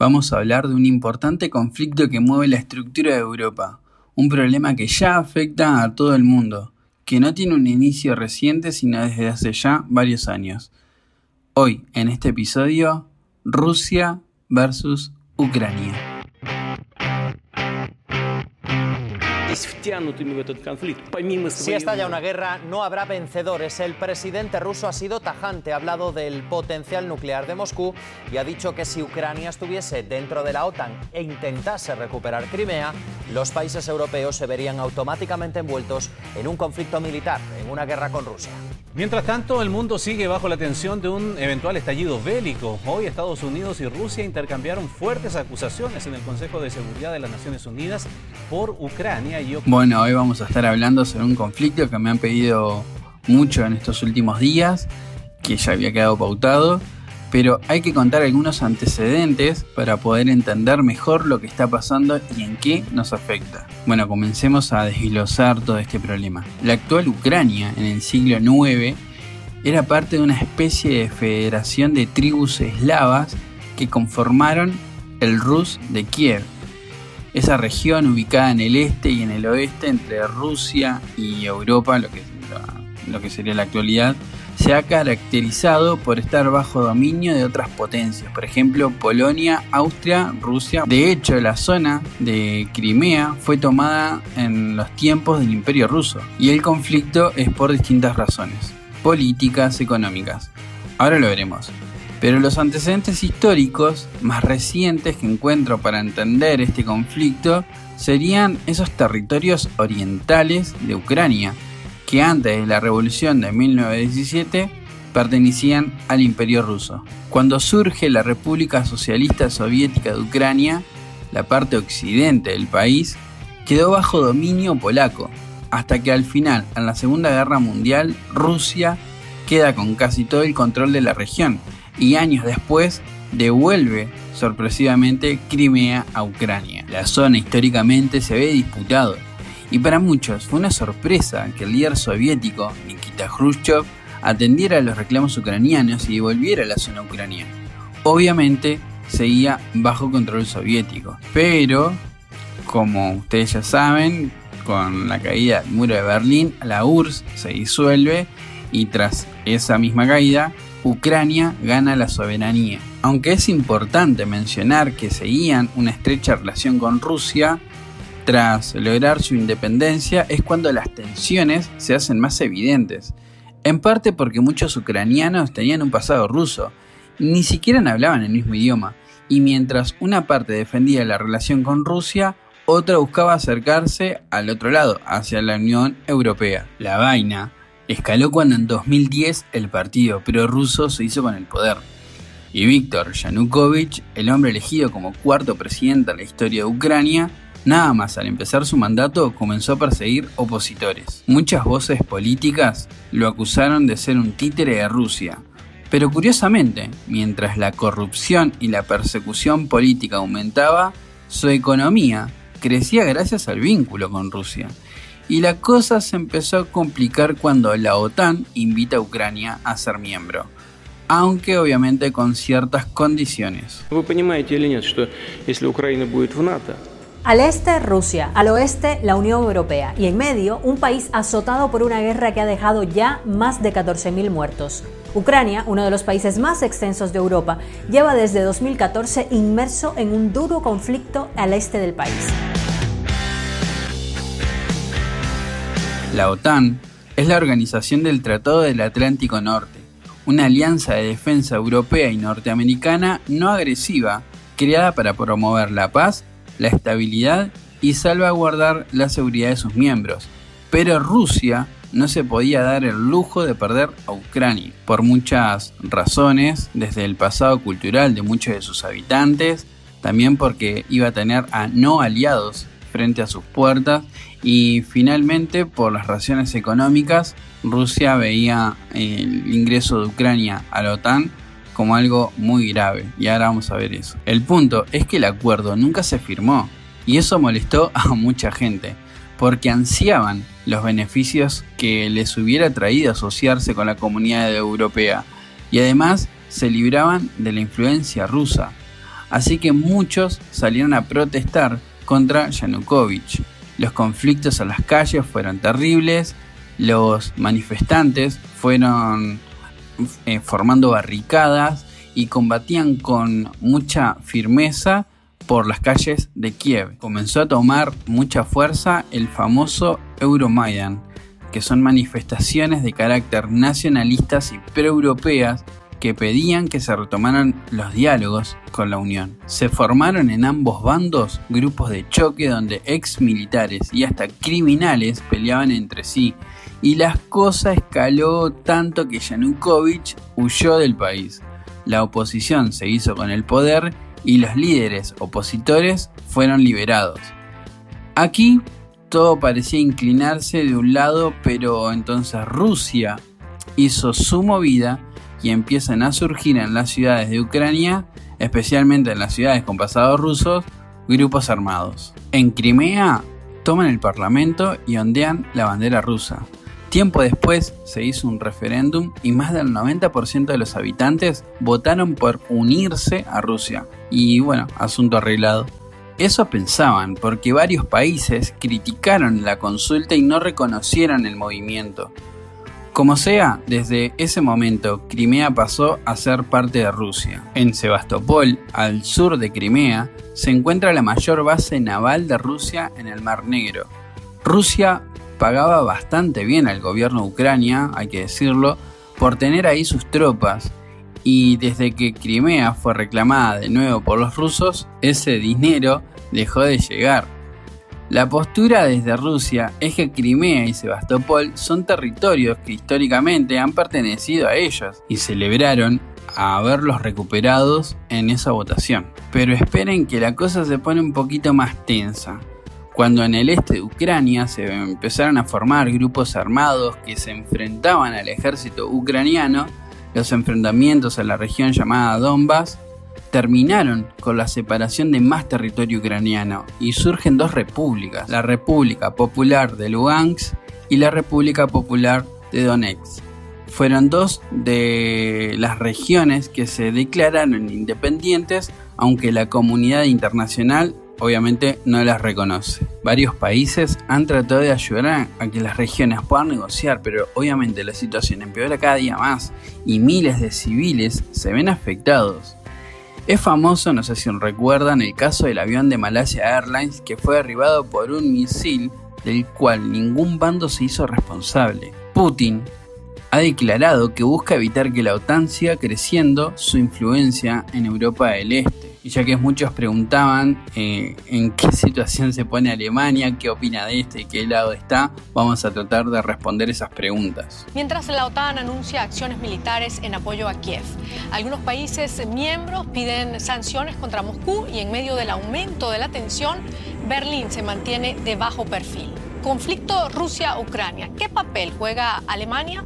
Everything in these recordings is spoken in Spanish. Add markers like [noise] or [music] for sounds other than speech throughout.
vamos a hablar de un importante conflicto que mueve la estructura de Europa, un problema que ya afecta a todo el mundo, que no tiene un inicio reciente sino desde hace ya varios años. Hoy, en este episodio, Rusia versus Ucrania. Si estalla una guerra, no habrá vencedores. El presidente ruso ha sido tajante, ha hablado del potencial nuclear de Moscú y ha dicho que si Ucrania estuviese dentro de la OTAN e intentase recuperar Crimea, los países europeos se verían automáticamente envueltos en un conflicto militar, en una guerra con Rusia. Mientras tanto, el mundo sigue bajo la tensión de un eventual estallido bélico. Hoy Estados Unidos y Rusia intercambiaron fuertes acusaciones en el Consejo de Seguridad de las Naciones Unidas por Ucrania y Bueno, hoy vamos a estar hablando sobre un conflicto que me han pedido mucho en estos últimos días, que ya había quedado pautado pero hay que contar algunos antecedentes para poder entender mejor lo que está pasando y en qué nos afecta. Bueno, comencemos a desglosar todo este problema. La actual Ucrania en el siglo IX era parte de una especie de federación de tribus eslavas que conformaron el Rus de Kiev. Esa región ubicada en el este y en el oeste entre Rusia y Europa, lo que, lo que sería la actualidad, se ha caracterizado por estar bajo dominio de otras potencias, por ejemplo Polonia, Austria, Rusia. De hecho, la zona de Crimea fue tomada en los tiempos del Imperio ruso y el conflicto es por distintas razones, políticas, económicas. Ahora lo veremos. Pero los antecedentes históricos más recientes que encuentro para entender este conflicto serían esos territorios orientales de Ucrania, que antes de la revolución de 1917 pertenecían al Imperio ruso. Cuando surge la República Socialista Soviética de Ucrania, la parte occidente del país quedó bajo dominio polaco, hasta que al final, en la Segunda Guerra Mundial, Rusia queda con casi todo el control de la región y años después devuelve sorpresivamente Crimea a Ucrania. La zona históricamente se ve disputado y para muchos fue una sorpresa que el líder soviético, Nikita Khrushchev, atendiera a los reclamos ucranianos y devolviera la zona ucraniana. Obviamente seguía bajo control soviético, pero como ustedes ya saben, con la caída del muro de Berlín, la URSS se disuelve y tras esa misma caída, Ucrania gana la soberanía. Aunque es importante mencionar que seguían una estrecha relación con Rusia, tras lograr su independencia es cuando las tensiones se hacen más evidentes, en parte porque muchos ucranianos tenían un pasado ruso, ni siquiera hablaban el mismo idioma, y mientras una parte defendía la relación con Rusia, otra buscaba acercarse al otro lado, hacia la Unión Europea. La vaina escaló cuando en 2010 el partido prorruso se hizo con el poder. Y Víctor Yanukovych, el hombre elegido como cuarto presidente de la historia de Ucrania, Nada más al empezar su mandato comenzó a perseguir opositores. Muchas voces políticas lo acusaron de ser un títere de Rusia. Pero curiosamente, mientras la corrupción y la persecución política aumentaba, su economía crecía gracias al vínculo con Rusia. Y la cosa se empezó a complicar cuando la OTAN invita a Ucrania a ser miembro aunque obviamente con ciertas condiciones. Al este, Rusia, al oeste, la Unión Europea y en medio, un país azotado por una guerra que ha dejado ya más de 14.000 muertos. Ucrania, uno de los países más extensos de Europa, lleva desde 2014 inmerso en un duro conflicto al este del país. La OTAN es la organización del Tratado del Atlántico Norte, una alianza de defensa europea y norteamericana no agresiva creada para promover la paz la estabilidad y salvaguardar la seguridad de sus miembros. Pero Rusia no se podía dar el lujo de perder a Ucrania, por muchas razones, desde el pasado cultural de muchos de sus habitantes, también porque iba a tener a no aliados frente a sus puertas y finalmente por las razones económicas, Rusia veía el ingreso de Ucrania a la OTAN como algo muy grave, y ahora vamos a ver eso. El punto es que el acuerdo nunca se firmó, y eso molestó [laughs] a mucha gente, porque ansiaban los beneficios que les hubiera traído asociarse con la comunidad europea, y además se libraban de la influencia rusa. Así que muchos salieron a protestar contra Yanukovych. Los conflictos en las calles fueron terribles, los manifestantes fueron eh, formando barricadas y combatían con mucha firmeza por las calles de Kiev. Comenzó a tomar mucha fuerza el famoso Euromaidan, que son manifestaciones de carácter nacionalistas y pre-europeas que pedían que se retomaran los diálogos con la Unión. Se formaron en ambos bandos grupos de choque donde ex militares y hasta criminales peleaban entre sí y la cosa escaló tanto que Yanukovych huyó del país. La oposición se hizo con el poder y los líderes opositores fueron liberados. Aquí todo parecía inclinarse de un lado, pero entonces Rusia hizo su movida y empiezan a surgir en las ciudades de Ucrania, especialmente en las ciudades con pasados rusos, grupos armados. En Crimea toman el parlamento y ondean la bandera rusa. Tiempo después se hizo un referéndum y más del 90% de los habitantes votaron por unirse a Rusia. Y bueno, asunto arreglado. Eso pensaban porque varios países criticaron la consulta y no reconocieron el movimiento. Como sea, desde ese momento Crimea pasó a ser parte de Rusia. En Sebastopol, al sur de Crimea, se encuentra la mayor base naval de Rusia en el Mar Negro. Rusia pagaba bastante bien al gobierno de Ucrania, hay que decirlo, por tener ahí sus tropas. Y desde que Crimea fue reclamada de nuevo por los rusos, ese dinero dejó de llegar. La postura desde Rusia es que Crimea y Sebastopol son territorios que históricamente han pertenecido a ellos y celebraron haberlos recuperados en esa votación. Pero esperen que la cosa se pone un poquito más tensa cuando en el este de Ucrania se empezaron a formar grupos armados que se enfrentaban al ejército ucraniano, los enfrentamientos en la región llamada Donbass terminaron con la separación de más territorio ucraniano y surgen dos repúblicas, la República Popular de Lugansk y la República Popular de Donetsk. Fueron dos de las regiones que se declararon independientes, aunque la comunidad internacional obviamente no las reconoce. Varios países han tratado de ayudar a que las regiones puedan negociar, pero obviamente la situación empeora cada día más y miles de civiles se ven afectados. Es famoso, no sé si recuerdan, el caso del avión de Malaysia Airlines que fue derribado por un misil del cual ningún bando se hizo responsable. Putin ha declarado que busca evitar que la OTAN siga creciendo su influencia en Europa del Este. Y ya que muchos preguntaban eh, en qué [laughs] situación se pone Alemania, qué opina de este y qué lado está, vamos a tratar de responder esas preguntas. Mientras la OTAN anuncia acciones militares en apoyo a Kiev, algunos países miembros piden sanciones contra Moscú y en medio del aumento de la tensión, Berlín se mantiene de bajo perfil. Conflicto Rusia-Ucrania. ¿Qué papel juega Alemania?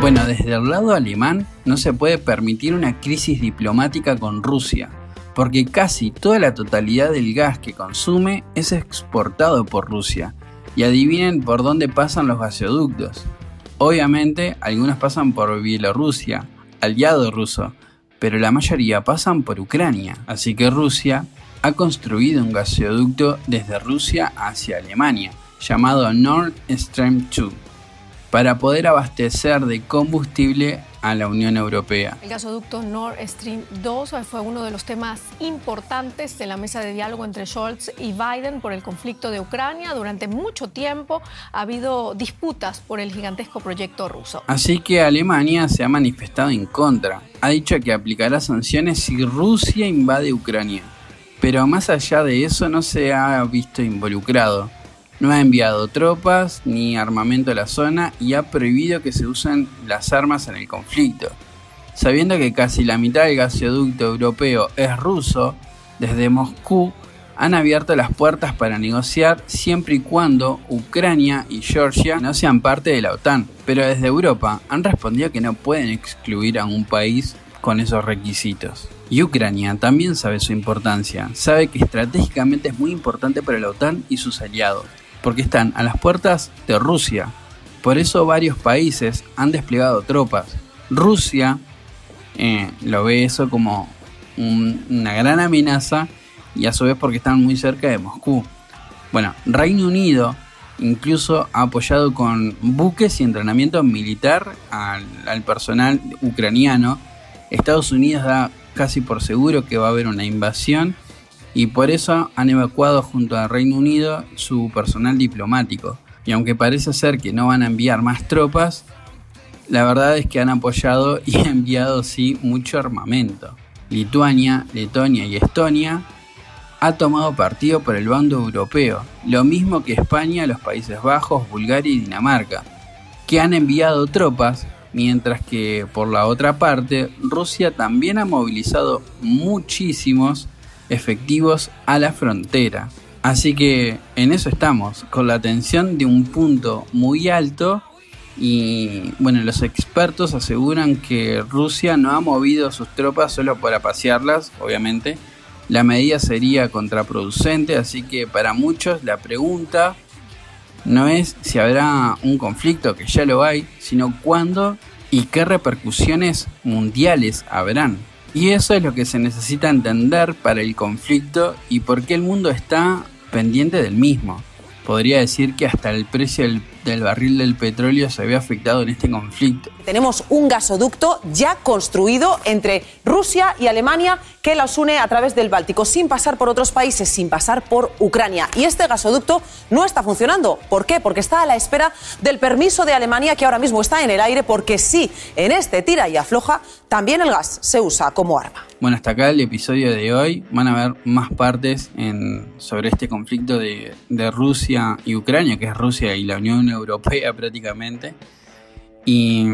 Bueno, desde el lado alemán no se puede permitir una crisis diplomática con Rusia, porque casi toda la totalidad del gas que consume es exportado por Rusia. Y adivinen por dónde pasan los gasoductos. Obviamente, algunos pasan por Bielorrusia, aliado ruso, pero la mayoría pasan por Ucrania. Así que Rusia ha construido un gasoducto desde Rusia hacia Alemania, llamado Nord Stream 2 para poder abastecer de combustible a la Unión Europea. El gasoducto Nord Stream 2 fue uno de los temas importantes de la mesa de diálogo entre Scholz y Biden por el conflicto de Ucrania. Durante mucho tiempo ha habido disputas por el gigantesco proyecto ruso. Así que Alemania se ha manifestado en contra. Ha dicho que aplicará sanciones si Rusia invade Ucrania. Pero más allá de eso no se ha visto involucrado. No ha enviado tropas ni armamento a la zona y ha prohibido que se usen las armas en el conflicto. Sabiendo que casi la mitad del gasoducto europeo es ruso, desde Moscú han abierto las puertas para negociar siempre y cuando Ucrania y Georgia no sean parte de la OTAN. Pero desde Europa han respondido que no pueden excluir a un país con esos requisitos. Y Ucrania también sabe su importancia, sabe que estratégicamente es muy importante para la OTAN y sus aliados porque están a las puertas de Rusia. Por eso varios países han desplegado tropas. Rusia eh, lo ve eso como una gran amenaza y a su vez porque están muy cerca de Moscú. Bueno, Reino Unido incluso ha apoyado con buques y entrenamiento militar al, personal ucraniano. Estados Unidos da casi por seguro que va a haber una invasión y por eso han evacuado junto al Reino Unido su personal diplomático. Y aunque parece ser que no van a enviar más tropas, la verdad es que han apoyado y [laughs] enviado sí mucho armamento. Lituania, Letonia y Estonia ha tomado partido por el bando europeo, lo mismo que España, los Países Bajos, Bulgaria y Dinamarca, que han enviado tropas, mientras que por la otra parte Rusia también ha movilizado muchísimos efectivos a la frontera. Así que en eso estamos, con la tensión de un punto muy alto y bueno, los expertos aseguran que Rusia no ha movido sus tropas solo para pasearlas, obviamente. La medida sería contraproducente, así que para muchos la pregunta no es si habrá un conflicto, que ya lo hay, sino cuándo y qué repercusiones mundiales habrán. Y eso es lo que se necesita entender para el conflicto y por qué el mundo está pendiente del mismo. Podría decir que hasta el precio del del barril del petróleo se ve afectado en este conflicto. Tenemos un gasoducto ya construido entre Rusia y Alemania que los une a través del Báltico, sin pasar por otros países, sin pasar por Ucrania. Y este gasoducto no está funcionando. ¿Por qué? Porque está a la espera del permiso de Alemania que ahora mismo está en el aire, porque sí, en este tira y afloja, también el gas se usa como arma. Bueno, hasta acá el episodio de hoy. Van a ver más partes sobre este conflicto de, de Rusia y Ucrania, que es Rusia y la Unión Europea [laughs] prácticamente. Y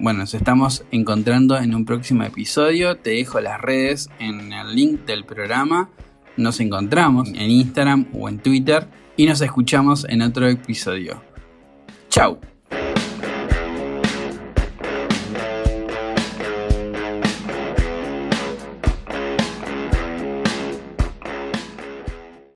bueno, nos estamos encontrando en un próximo episodio. Te dejo las redes en el link del programa. Nos encontramos en Instagram o en Twitter y nos escuchamos en otro episodio. Chao.